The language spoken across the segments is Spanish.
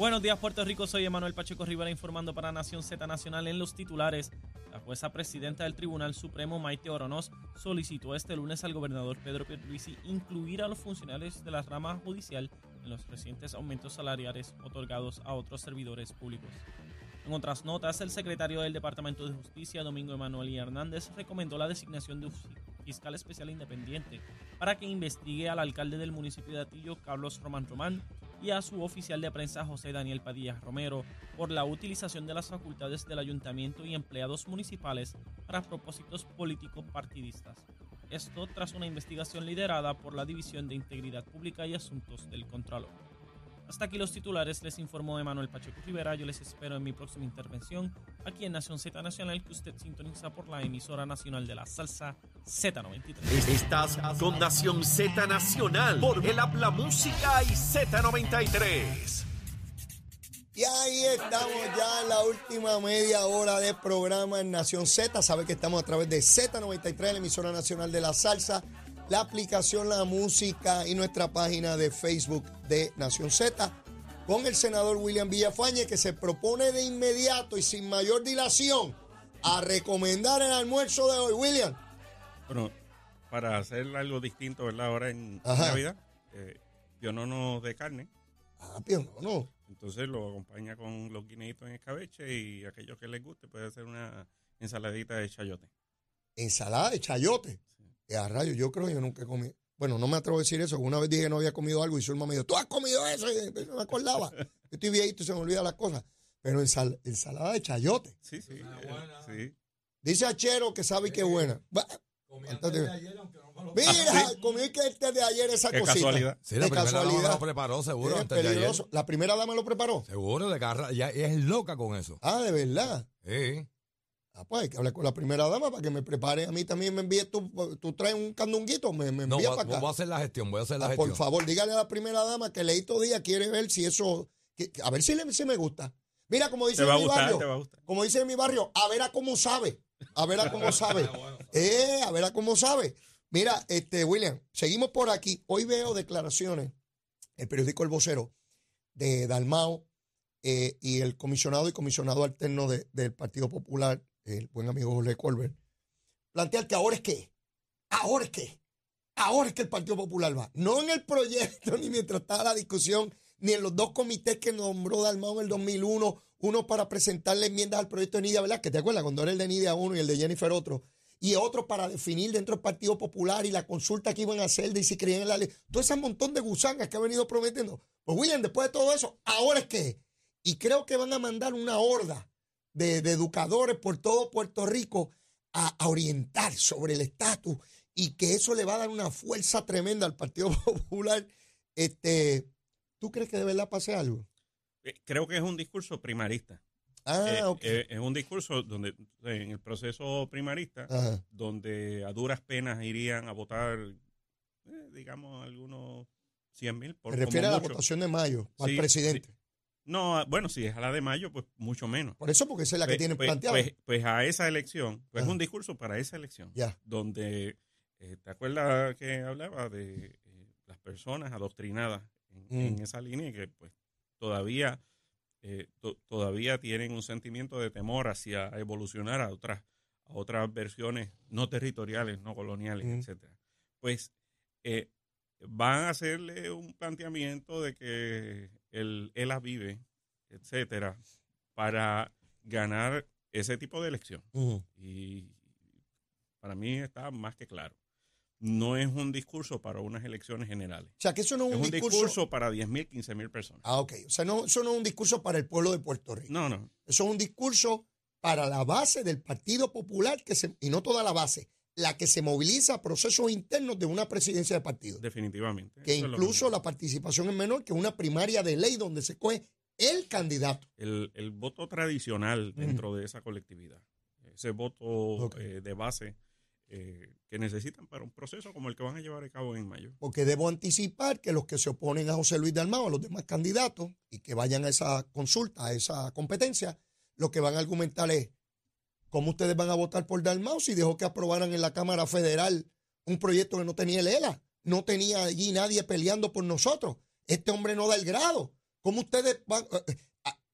Buenos días, Puerto Rico. Soy Emanuel Pacheco Rivera informando para Nación Z Nacional en los titulares. La jueza presidenta del Tribunal Supremo, Maite Oronoz, solicitó este lunes al gobernador Pedro Pierluisi incluir a los funcionarios de la rama judicial en los recientes aumentos salariales otorgados a otros servidores públicos. En otras notas, el secretario del Departamento de Justicia, Domingo Emanuel y Hernández, recomendó la designación de un fiscal especial independiente para que investigue al alcalde del municipio de Atillo, Carlos Román Román, y a su oficial de prensa José Daniel Padilla Romero por la utilización de las facultades del ayuntamiento y empleados municipales para propósitos políticos partidistas. Esto tras una investigación liderada por la División de Integridad Pública y Asuntos del Contralor. Hasta aquí los titulares, les informó Emanuel Pacheco Rivera. Yo les espero en mi próxima intervención aquí en Nación Z Nacional, que usted sintoniza por la emisora nacional de la salsa Z93. Estás con Nación Z Nacional por el Habla Música y Z93. Y ahí estamos ya en la última media hora de programa en Nación Z. Sabe que estamos a través de Z93, la emisora nacional de la salsa la aplicación La Música y nuestra página de Facebook de Nación Z con el senador William Villafañe que se propone de inmediato y sin mayor dilación a recomendar el almuerzo de hoy. William. Bueno, para hacer algo distinto, ¿verdad? Ahora en Navidad, eh, pionono de carne. Ah, pionono. Entonces lo acompaña con los guineitos en escabeche y aquellos que les guste puede hacer una ensaladita de chayote. ¿Ensalada de chayote? a rayo, yo creo que yo nunca he comido. Bueno, no me atrevo a decir eso. Una vez dije que no había comido algo y Zulma me dijo, ¿tú has comido eso? Y no me acordaba. Yo estoy viejito y se me olvidan las cosas. Pero ensalada de chayote. Sí, sí. sí. Dice Achero que sabe que es buena. Mira, comí que este de ayer esa Qué cosita. Casualidad. Sí, la primera dama lo preparó, seguro. Peligroso. ¿La primera dama lo preparó? Seguro, de garra. Ya es loca con eso. Ah, de verdad. Sí. Ah, pues hay que hablar con la primera dama para que me prepare a mí también, me envíe tú, tú traes un candunguito, me, me envía para acá. voy a hacer la gestión, voy a hacer la ah, gestión. Por favor, dígale a la primera dama que Leito Díaz quiere ver si eso, a ver si, le, si me gusta. Mira, como dice en mi barrio, como dice en mi barrio, a ver a cómo sabe, a ver a cómo sabe, eh, a ver a cómo sabe. Mira, este William, seguimos por aquí. Hoy veo declaraciones, el periódico El Vocero, de Dalmao eh, y el comisionado y comisionado alterno del Partido Popular, el buen amigo Jorge Colbert, plantea que ahora es que, ahora es que, ahora es que el Partido Popular va. No en el proyecto, ni mientras estaba la discusión, ni en los dos comités que nombró Dalmau en el 2001, uno para presentarle enmiendas al proyecto de Nidia. Que te acuerdas, cuando era el de Nidia uno y el de Jennifer otro, y otro para definir dentro del Partido Popular y la consulta que iban a hacer de si creían en la ley. Todo ese montón de gusangas que ha venido prometiendo. Pues William, después de todo eso, ahora es que. Y creo que van a mandar una horda de, educadores por todo Puerto Rico a, orientar sobre el estatus y que eso le va a dar una fuerza tremenda al Partido Popular. Este, ¿Tú crees que de verdad pase algo? Eh, creo que es un discurso primarista. Ah, eh, eh, es un discurso donde en el proceso primarista, donde a duras penas irían a votar, digamos, algunos 100 mil. Se refiere a la votación de mayo, al presidente. No, ah, bueno, si es a la de mayo, pues mucho menos. Por eso, porque esa es la que pues, tiene pues, planteada. Pues, pues, a esa elección, pues es un discurso para esa elección. Ya. Donde, eh, ¿te acuerdas que hablaba de eh, las personas adoctrinadas en, mm. esa línea y que pues todavía, eh, todavía tienen un sentimiento de temor hacia evolucionar a otras, a otras versiones no territoriales, no coloniales, mm. etcétera? Pues van a hacerle un planteamiento de que el ELA vive, etcétera, para ganar ese tipo de elección. Y para mí está más que claro. No es un discurso para unas elecciones generales. O sea, que eso no es, un, discurso... discurso para 10.000, 15.000 personas. Ah, ok. O sea, no, eso no es un discurso para el pueblo de Puerto Rico. No, no. Eso es un discurso para la base del Partido Popular, que se, y no toda la base, la que se moviliza a procesos internos de una presidencia de partido. Definitivamente. Que incluso la participación es menor que una primaria de ley donde se coge el candidato. El, voto tradicional dentro de esa colectividad. Ese voto eh, de base eh, que necesitan para un proceso como el que van a llevar a cabo en mayo. Porque debo anticipar que los que se oponen a José Luis Dalmao, a los demás candidatos, y que vayan a esa consulta, a esa competencia, lo que van a argumentar es ¿Cómo ustedes van a votar por Dalmau si dejó que aprobaran en la Cámara Federal un proyecto que no tenía el ELA? No tenía allí nadie peleando por nosotros. Este hombre no da el grado. ¿Cómo ustedes van, eh,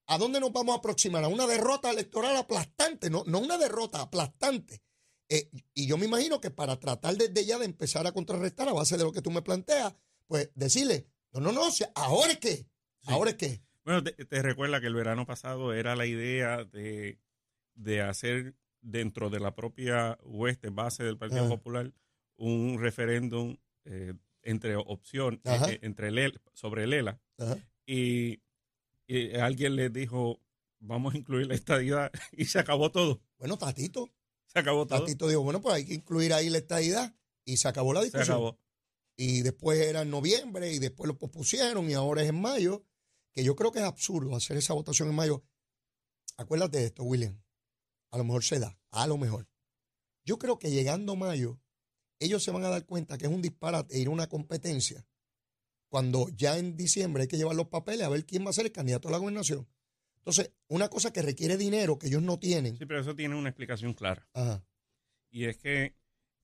a, dónde nos vamos a aproximar? A una derrota electoral aplastante, no, no una derrota aplastante. Eh, y yo me imagino que para tratar desde ya de empezar a contrarrestar a base de lo que tú me planteas, pues decirle, no, no, no, ahora es que, ahora es que. Bueno, te, recuerda que el verano pasado era la idea de, hacer dentro de la propia oeste base del Partido Popular un referéndum eh, entre opción, eh, entre el, sobre el ELA. Y, alguien le dijo, vamos a incluir la estadidad y se acabó todo. Bueno, Tatito. Se acabó todo. Tatito dijo, bueno, pues hay que incluir ahí la estadidad y se acabó la discusión. Se acabó. Y después era en noviembre y después lo pospusieron y ahora es en mayo, que yo creo que es absurdo hacer esa votación en mayo. Acuérdate de esto, William. A lo mejor se da, a lo mejor. Yo creo que llegando mayo, ellos se van a dar cuenta que es un disparate ir a una competencia cuando ya en diciembre hay que llevar los papeles a ver quién va a ser el candidato a la gobernación. Entonces, una cosa que requiere dinero que ellos no tienen. Sí, pero eso tiene una explicación clara. Ajá. Y es que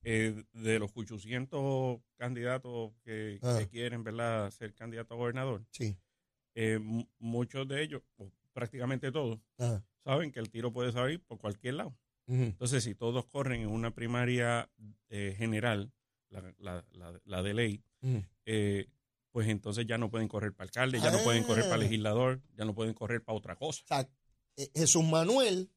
eh, de los 800 candidatos que, quieren ¿verdad? ser candidato a gobernador, sí. Eh, muchos de ellos, prácticamente todos, saben que el tiro puede salir por cualquier lado. Entonces, si todos corren en una primaria eh, general, la, de ley, eh, pues entonces ya no pueden correr para alcalde, ya no pueden correr para ah. legislador, ya no pueden correr para otra cosa. O sea, eh, Jesús Manuel,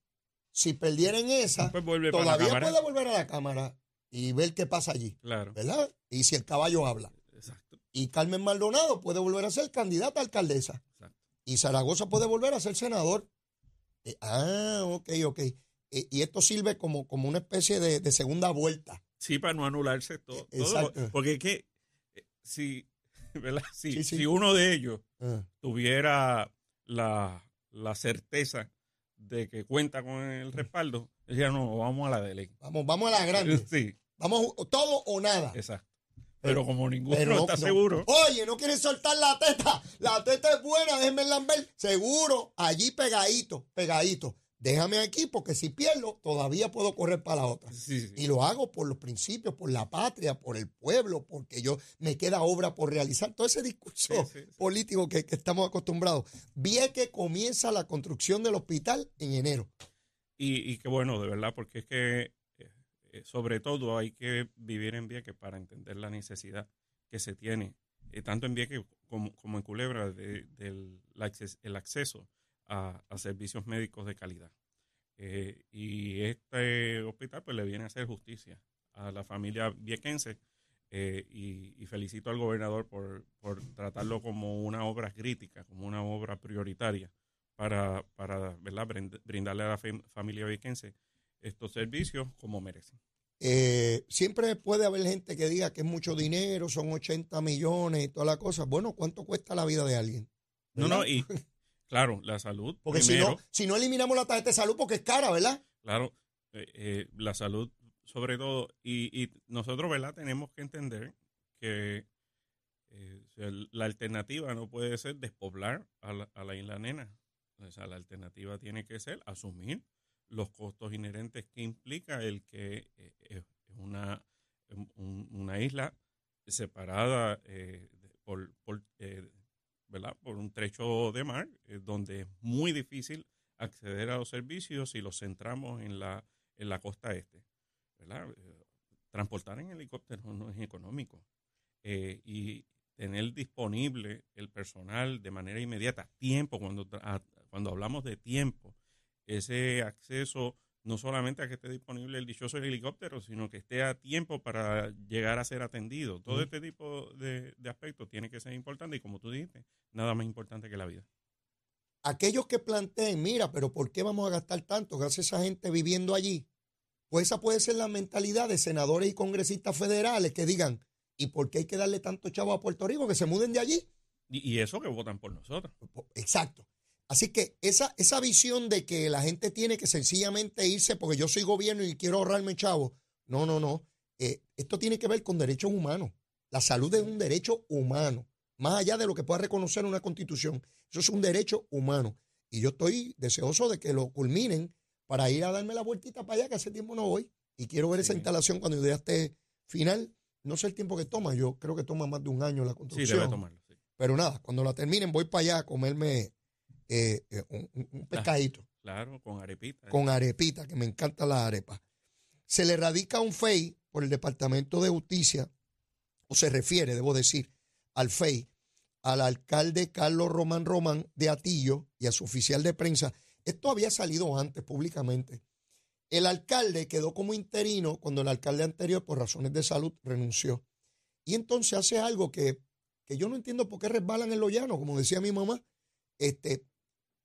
si perdieran esa, pues todavía puede volver a la Cámara y ver qué pasa allí. Claro. ¿Verdad? Y si el caballo habla. Exacto. Y Carmen Maldonado puede volver a ser candidata a alcaldesa. Exacto. Y Zaragoza puede volver a ser senador. ah, ok, ok. Eh, y esto sirve como, como una especie de, segunda vuelta. Sí, para no anularse todo. Exacto. porque es que si, Si, uno de ellos ah. tuviera la, certeza de que cuenta con el respaldo, decía, no, vamos a la de ley. Vamos, vamos a la grande. Sí. Vamos todo o nada. Exacto. Pero, como ninguno está seguro. Oye, no quieren soltar la teta. La teta es buena, déjenme ver. Seguro, allí pegadito, pegadito déjame aquí porque si pierdo, todavía puedo correr para la otra. Y lo hago por los principios, por la patria, por el pueblo, porque yo me queda obra por realizar. Todo ese discurso político que, estamos acostumbrados. Vi que comienza la construcción del hospital en enero. Y, qué bueno, de verdad, porque es que eh, sobre todo hay que vivir en Vieques para entender la necesidad que se tiene, eh, tanto en Vieques como, como en Culebra, del el acceso a, servicios médicos de calidad. Eh, y este hospital pues le viene a hacer justicia a la familia viequense eh, y, felicito al gobernador por, por, tratarlo como una obra crítica, como una obra prioritaria para, para brindarle a la familia viequense estos servicios como merecen. Eh, siempre puede haber gente que diga que es mucho dinero, son 80 millones y todas las cosas. Bueno, ¿cuánto cuesta la vida de alguien? No, no, y, Claro, la salud. Porque si, no, si no eliminamos la tarjeta de salud, porque es cara, ¿verdad? Claro, eh, eh, la salud sobre todo. Y, nosotros, ¿verdad? Tenemos que entender que eh, la alternativa no puede ser despoblar a la, a la isla nena. O sea, la alternativa tiene que ser asumir los costos inherentes que implica el que es una, una isla separada por, por por un trecho de mar eh, donde es muy difícil acceder a los servicios si los centramos en la, en la costa este. Eh, transportar en helicóptero no es económico. Eh, y tener disponible el personal de manera inmediata, tiempo, cuando, cuando hablamos de tiempo, ese acceso no solamente a que esté disponible el dichoso helicóptero, sino que esté a tiempo para llegar a ser atendido. Todo este tipo de, aspectos tiene que ser importante y como tú dijiste, nada más importante que la vida. Aquellos que planteen, mira, pero ¿por qué vamos a gastar tanto? ¿Qué hace esa gente viviendo allí? Pues esa puede ser la mentalidad de senadores y congresistas federales que digan, ¿y por qué hay que darle tanto chavo a Puerto Rico que se muden de allí? Y, y eso que votan por nosotros. Exacto. Así que esa, esa visión de que la gente tiene que sencillamente irse porque yo soy gobierno y quiero ahorrarme chavo, no, no, no. Eh, esto tiene que ver con derechos humanos. La salud es un derecho humano, más allá de lo que pueda reconocer una constitución. Eso es un derecho humano. Y yo estoy deseoso de que lo culminen para ir a darme la vueltita para allá, que hace tiempo no voy. Y quiero ver esa instalación cuando ya esté final. No sé el tiempo que toma, yo creo que toma más de un año la construcción. Sí, debe tomarlo. Pero nada, cuando la terminen voy para allá a comerme eh, eh, un, pescadito. Claro, con arepita. Con arepita, que me encanta la arepa. Se le radica un FEI por el Departamento de Justicia, o se refiere, debo decir, al FEI, al alcalde Carlos Román Román de Atillo y a su oficial de prensa. Esto había salido antes públicamente. El alcalde quedó como interino cuando el alcalde anterior, por razones de salud, renunció. Y entonces hace algo que, que yo no entiendo por qué resbalan en lo llano, como decía mi mamá. Este,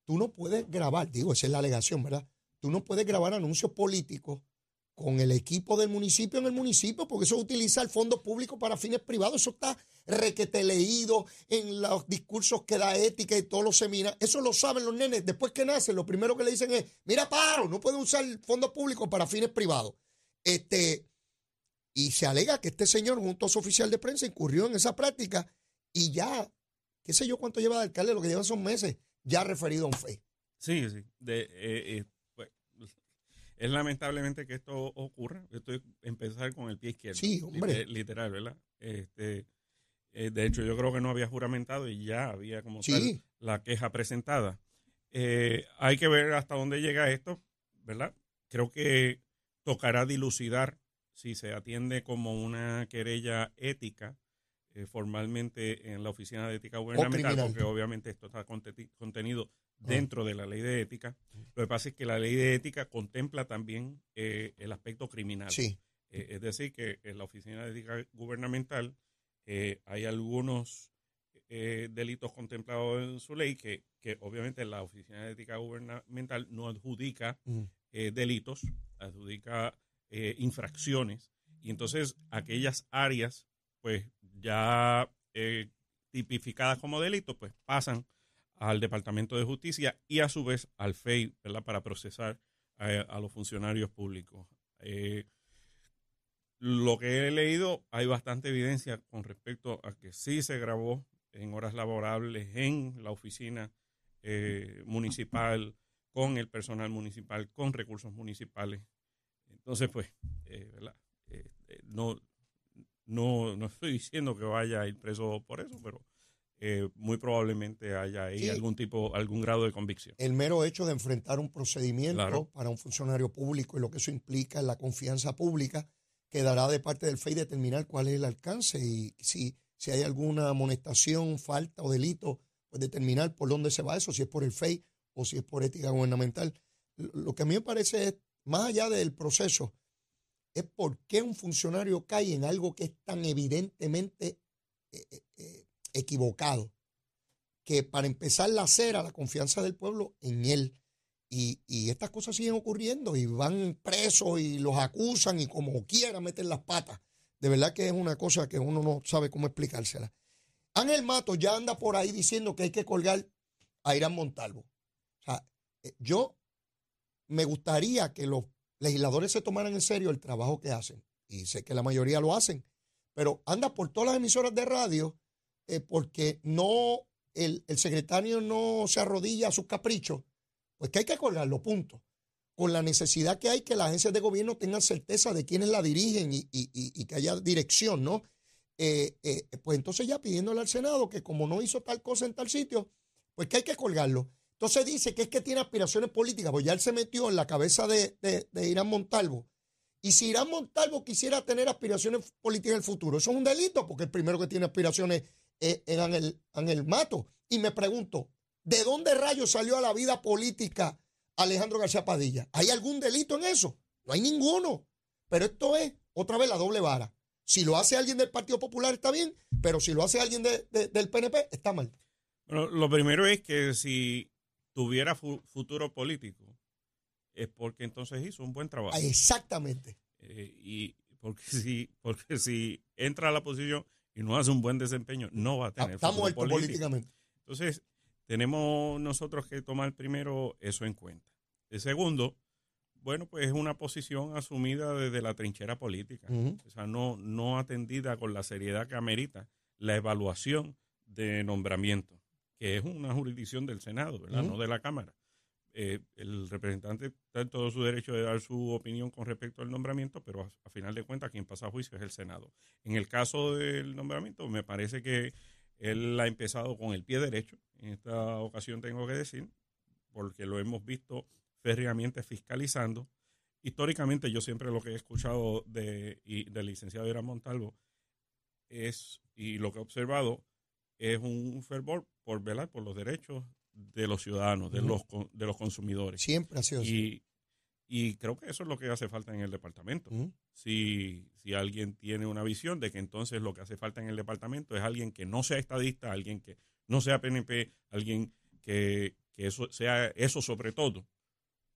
tú no puedes grabar, digo, esa es la alegación, ¿verdad? Tú no puedes grabar anuncios políticos con el equipo del municipio en el municipio, porque eso utiliza el fondo público para fines privados. Eso está requete leído en los discursos que da ética y todos los seminarios. Eso lo saben los nenes. Después que nacen, lo primero que le dicen es, mira, paro, no puede usar el fondo público para fines privados. Este, y se alega que este señor, junto a su oficial de prensa, incurrió en esa práctica y ya, qué sé yo cuánto lleva de alcalde, lo que lleva son meses, ya referido a un fe. Sí, sí. De, eh, eh, es lamentablemente que esto ocurra. Estoy empezar con el pie izquierdo. Sí, hombre. Literal, ¿verdad? Este, eh, de hecho, yo creo que no había juramentado y ya había como tal la queja presentada. Hay que ver hasta dónde llega esto, ¿verdad? Creo que tocará dilucidar si se atiende como una querella ética eh, formalmente en la Oficina de Ética Gubernamental, porque obviamente esto está contenido Ah. dentro de la ley de ética. Lo que pasa es que la ley de ética contempla también eh, el aspecto criminal. Sí. Eh, es decir, que en la Oficina de Ética Gubernamental eh, hay algunos delitos contemplados en su ley que, que, obviamente la Oficina de Ética Gubernamental no adjudica delitos, adjudica infracciones. Y entonces aquellas áreas, pues ya tipificadas como delitos, pues pasan al Departamento de Justicia y a su vez al FEI, ¿verdad? Para procesar eh, a, los funcionarios públicos. Eh, lo que he leído, hay bastante evidencia con respecto a que sí se grabó en horas laborables en la oficina eh, municipal, con el personal municipal, con recursos municipales. Entonces, pues, ¿verdad? no, no, no estoy diciendo que vaya a ir preso por eso, pero eh, muy probablemente haya ahí algún tipo, algún grado de convicción. El mero hecho de enfrentar un procedimiento para un funcionario público y lo que eso implica en la confianza pública, quedará de parte del FEI determinar cuál es el alcance y si, si hay alguna amonestación, falta o delito, pues determinar por dónde se va eso, si es por el FEI o si es por ética gubernamental. Lo que a mí me parece es, más allá del proceso, es por qué un funcionario cae en algo que es tan evidentemente eh, eh, equivocado, que para empezar la cera, la confianza del pueblo en él. Y, estas cosas siguen ocurriendo y van presos y los acusan y como quiera meten las patas. De verdad que es una cosa que uno no sabe cómo explicársela. Ángel Mato ya anda por ahí diciendo que hay que colgar a Irán Montalvo. O sea, eh, yo me gustaría que los legisladores se tomaran en serio el trabajo que hacen. Y sé que la mayoría lo hacen. Pero anda por todas las emisoras de radio eh, porque no el, secretario no se arrodilla a sus caprichos, pues que hay que colgarlo, punto. Con la necesidad que hay que las agencias de gobierno tengan certeza de quiénes la dirigen y, que haya dirección, ¿no? Eh, eh, pues entonces ya pidiéndole al Senado que como no hizo tal cosa en tal sitio, pues que hay que colgarlo. Entonces dice que es que tiene aspiraciones políticas, pues ya él se metió en la cabeza de, de Irán Montalvo. Y si Irán Montalvo quisiera tener aspiraciones políticas en el futuro, eso es un delito, porque el primero que tiene aspiraciones en el Mato. Y me pregunto, ¿de dónde rayos salió a la vida política Alejandro García Padilla? ¿Hay algún delito en eso? No hay ninguno. Pero esto es otra vez la doble vara. Si lo hace alguien del Partido Popular está bien, pero si lo hace alguien del PNP está mal. Lo primero es que si tuviera futuro político, es porque entonces hizo un buen trabajo. Exactamente. Eh, y porque si, porque si entra a la posición y no hace un buen desempeño, no va a tener Está muerto políticamente. Entonces, tenemos nosotros que tomar primero eso en cuenta. El segundo, bueno, pues es una posición asumida desde la trinchera política, o sea, no, no atendida con la seriedad que amerita la evaluación de nombramiento, que es una jurisdicción del Senado, ¿verdad? No de la Cámara. Eh, el representante está en todo su derecho de dar su opinión con respecto al nombramiento, pero a, final de cuentas quien pasa a juicio es el Senado. En el caso del nombramiento, me parece que él ha empezado con el pie derecho, en esta ocasión tengo que decir, porque lo hemos visto férreamente fiscalizando. Históricamente yo siempre lo que he escuchado de, del licenciado Irán Montalvo es, y lo que he observado, es un fervor por velar por los derechos de los ciudadanos, de, los, de los consumidores. Siempre ha sido y, Y creo que eso es lo que hace falta en el departamento. si, si alguien tiene una visión de que entonces lo que hace falta en el departamento es alguien que no sea estadista, alguien que no sea PNP, alguien que, eso sea eso sobre todo,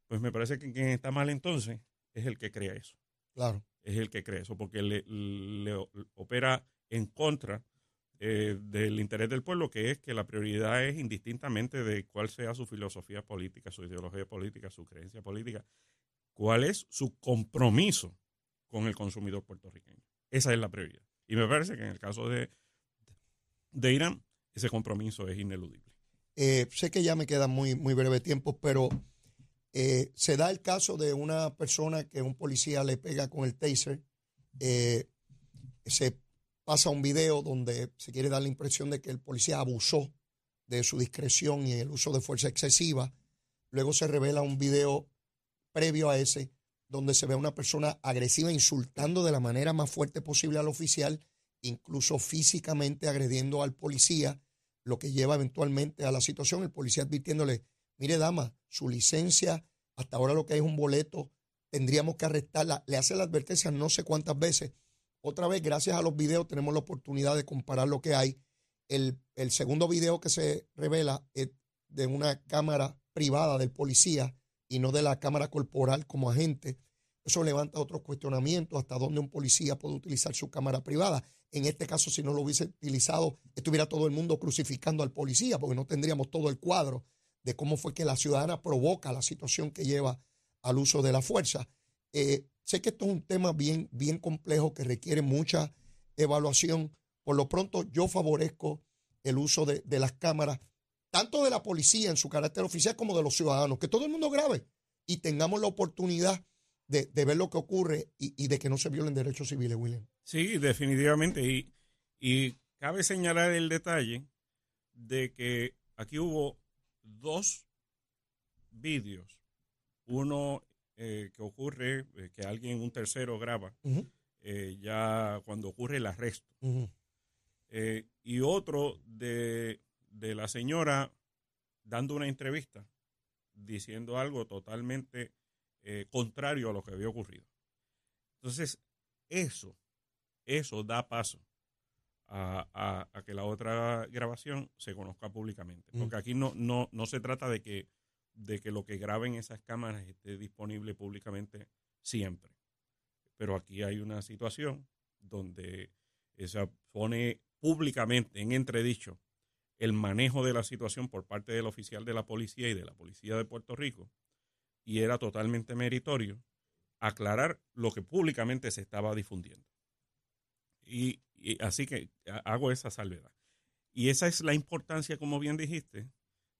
pues me parece que quien está mal entonces es el que crea eso. Claro. Es el que cree eso, porque le, le opera en contra eh, del interés del pueblo, que es que la prioridad es indistintamente de cuál sea su filosofía política, su ideología política, su creencia política, cuál es su compromiso con el consumidor puertorriqueño. Esa es la prioridad. Y me parece que en el caso de, de Irán, ese compromiso es ineludible. Eh, sé que ya me queda muy, muy breve tiempo, pero eh, se da el caso de una persona que un policía le pega con el taser, se pasa un video donde se quiere dar la impresión de que el policía abusó de su discreción y el uso de fuerza excesiva. Luego se revela un video previo a ese donde se ve a una persona agresiva insultando de la manera más fuerte posible al oficial, incluso físicamente agrediendo al policía, lo que lleva eventualmente a la situación, el policía advirtiéndole, mire dama, su licencia, hasta ahora lo que hay es un boleto, tendríamos que arrestarla, le hace la advertencia no sé cuántas veces, otra vez, gracias a los videos, tenemos la oportunidad de comparar lo que hay. El, segundo video que se revela es de una cámara privada del policía y no de la cámara corporal como agente. Eso levanta otros cuestionamientos, hasta dónde un policía puede utilizar su cámara privada. En este caso, si no lo hubiese utilizado, estuviera todo el mundo crucificando al policía, porque no tendríamos todo el cuadro de cómo fue que la ciudadana provoca la situación que lleva al uso de la fuerza. Eh, Sé que esto es un tema bien, bien complejo que requiere mucha evaluación. Por lo pronto, yo favorezco el uso de, las cámaras, tanto de la policía en su carácter oficial como de los ciudadanos, que todo el mundo grabe y tengamos la oportunidad de, ver lo que ocurre y, de que no se violen derechos civiles, William. Sí, definitivamente. Y, y cabe señalar el detalle de que aquí hubo dos vídeos, uno eh, que ocurre, eh, alguien, un tercero graba, eh, ya cuando ocurre el arresto. y otro de, de, la señora dando una entrevista, diciendo algo totalmente contrario a lo que había ocurrido. Entonces, eso, eso da paso a, a, que la otra grabación se conozca públicamente. Porque aquí no, no, no se trata de que de que lo que graben esas cámaras esté disponible públicamente siempre. Pero aquí hay una situación donde se pone públicamente en entredicho el manejo de la situación por parte del oficial de la policía y de la policía de Puerto Rico y era totalmente meritorio aclarar lo que públicamente se estaba difundiendo. Y, y, así que hago esa salvedad. Y esa es la importancia, como bien dijiste,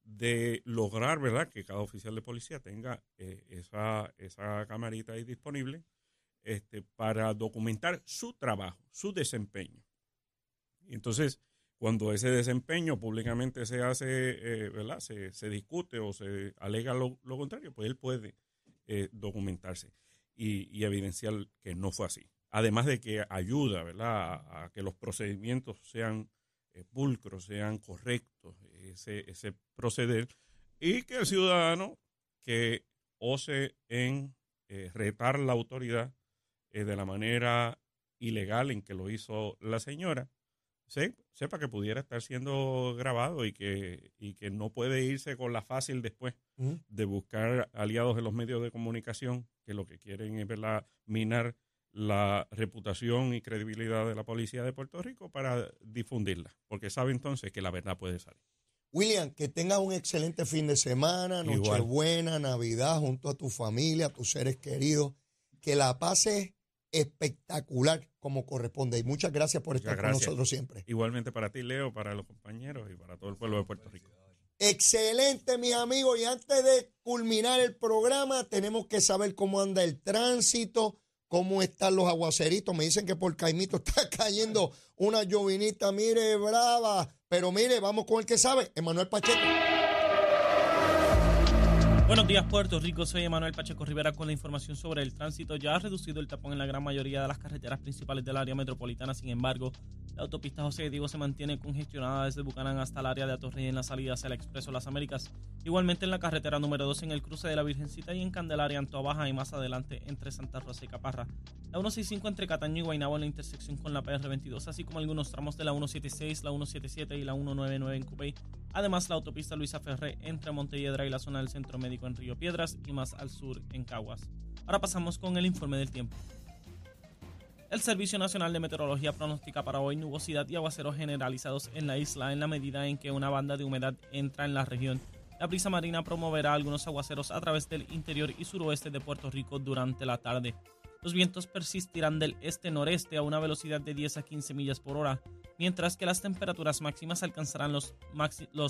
de lograr, ¿verdad?, que cada oficial de policía tenga eh, esa, esa camarita ahí disponible este, para documentar su trabajo, su desempeño. Entonces, cuando ese desempeño públicamente se hace, eh, ¿verdad?, se, se, discute o se alega lo, contrario, pues él puede eh, documentarse y, y, evidenciar que no fue así. Además de que ayuda, ¿verdad?, a que los procedimientos sean pulcros, sean correctos, ese, ese proceder, y que el ciudadano que ose en eh, retar la autoridad eh, de la manera ilegal en que lo hizo la señora, sepa que pudiera estar siendo grabado y que, y que no puede irse con la fácil después de buscar aliados en los medios de comunicación que lo que quieren es verla minar la reputación y credibilidad de la policía de Puerto Rico para difundirla, porque sabe entonces que la verdad puede salir. William, que tengas un excelente fin de semana, Nochebuena, Navidad, junto a tu familia, a tus seres queridos, que la pases espectacular como corresponde. Y muchas gracias por estar con nosotros siempre. Igualmente para ti, Leo, para los compañeros y para todo el pueblo de Puerto Rico. Excelente, mis amigos. Y antes de culminar el programa, tenemos que saber cómo anda el tránsito cómo están los aguaceritos. Me dicen que por Caimito está cayendo una llovinita, mire, brava. Pero mire, vamos con el que sabe, Emanuel Pacheco. Buenos días, Puerto Rico. Soy Emanuel Pacheco Rivera con la información sobre el tránsito. Ya ha reducido el tapón en la gran mayoría de las carreteras principales del área metropolitana. Sin embargo, la autopista José Diego se mantiene congestionada desde Bucanán hasta el área de Atorrey en la salida hacia el Expreso Las Américas. Igualmente en la carretera número 2 en el cruce de la Virgencita y en Candelaria, Antoa Baja y más adelante entre Santa Rosa y Caparra. La 165 entre Cataño y Guaynabo en la intersección con la PR22, así como algunos tramos de la 176, la 177 y la 199 en Cupey. Además, la autopista Luisa Ferré entre Montelledra y la zona del Centro Médico en Río Piedras y más al sur en Caguas. Ahora pasamos con el informe del tiempo. El Servicio Nacional de Meteorología pronostica para hoy nubosidad y aguaceros generalizados en la isla en la medida en que una banda de humedad entra en la región. La brisa marina promoverá algunos aguaceros a través del interior y suroeste de Puerto Rico durante la tarde. Los vientos persistirán del este-noreste a una velocidad de 10 a 15 millas por hora, mientras que las temperaturas máximas alcanzarán los,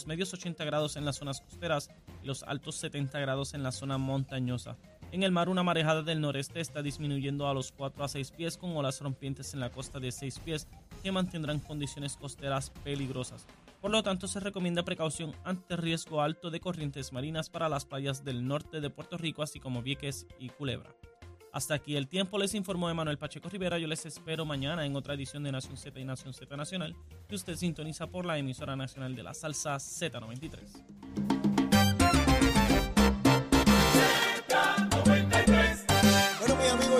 medios 80 grados en las zonas costeras y los altos 70 grados en la zona montañosa. En el mar, una marejada del noreste está disminuyendo a los 4 a 6 pies con olas rompientes en la costa de 6 pies que mantendrán condiciones costeras peligrosas. Por lo tanto, se recomienda precaución ante riesgo alto de corrientes marinas para las playas del norte de Puerto Rico, así como Vieques y Culebra. Hasta aquí el tiempo, les informó Emanuel Pacheco Rivera. Yo les espero mañana en otra edición de Nación Z y Nación Z Nacional, que usted sintoniza por la emisora nacional de la salsa Z93.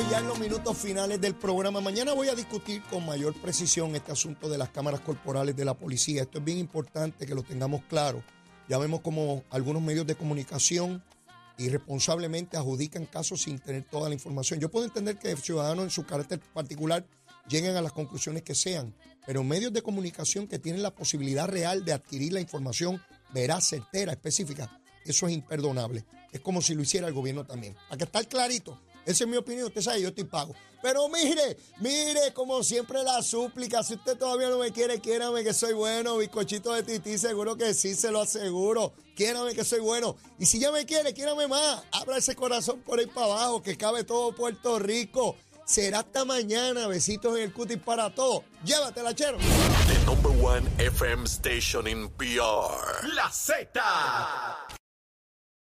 ya en los minutos finales del programa. Mañana voy a discutir con mayor precisión este asunto de las cámaras corporales de la policía. Esto es bien importante que lo tengamos claro. Ya vemos como algunos medios de comunicación irresponsablemente adjudican casos sin tener toda la información. Yo puedo entender que el ciudadano en su carácter particular lleguen a las conclusiones que sean, pero medios de comunicación que tienen la posibilidad real de adquirir la información veraz, certera, específica, eso es imperdonable. Es como si lo hiciera el gobierno también. Para que estar clarito, esa es mi opinión. Usted sabe, yo estoy pago. Pero mire, mire, como siempre la súplica. Si usted todavía no me quiere, quiérame que soy bueno. Bizcochito de tití, seguro que sí, se lo aseguro. Quiérame que soy bueno. Y si ya me quiere, quiérame más. Abra ese corazón por ahí para abajo, que cabe todo Puerto Rico. Será hasta mañana. Besitos en el cutis para todos. Llévatela, chero. The number one FM station in PR. La Z.